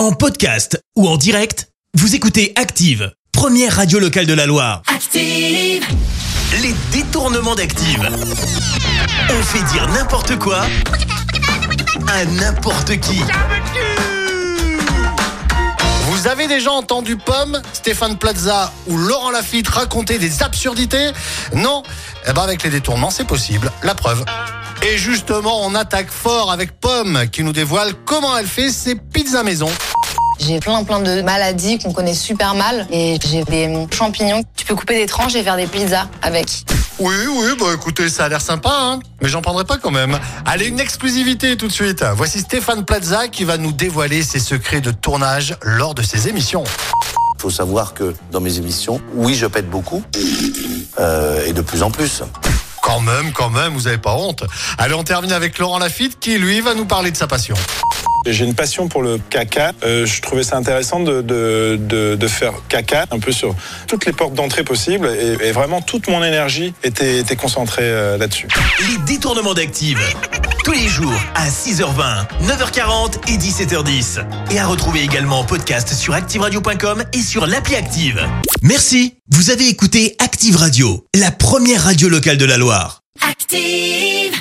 En podcast ou en direct, vous écoutez Active, première radio locale de la Loire. Active. Les détournements d'Active. On fait dire n'importe quoi à n'importe qui. Vous avez déjà entendu Pomme, Stéphane Plaza ou Laurent Lafitte raconter des absurdités? Non? Eh ben avec les détournements, c'est possible. La preuve. Et justement, on attaque fort avec Pomme qui nous dévoile comment elle fait ses pizzas maison. J'ai plein plein de maladies qu'on connaît super mal et j'ai des champignons. Tu peux couper des tranches et faire des pizzas avec. Oui, oui, bah écoutez, ça a l'air sympa, hein mais j'en prendrai pas quand même. Allez, une exclusivité tout de suite. Voici Stéphane Plaza qui va nous dévoiler ses secrets de tournage lors de ses émissions. Il faut savoir que dans mes émissions, oui, je pète beaucoup, euh, et de plus en plus. Quand même, quand même, vous avez pas honte. Allez, on termine avec Laurent Lafitte qui, lui, va nous parler de sa passion. J'ai une passion pour le caca. Euh, je trouvais ça intéressant de, de, de, de faire caca un peu sur toutes les portes d'entrée possibles et, et vraiment toute mon énergie était, était concentrée euh, là-dessus. Les détournements d'Active. Tous les jours à 6h20, 9h40 et 17h10. Et à retrouver également en podcast sur ActiveRadio.com et sur l'appli Active. Merci. Vous avez écouté Active Radio, la première radio locale de la Loire. Active.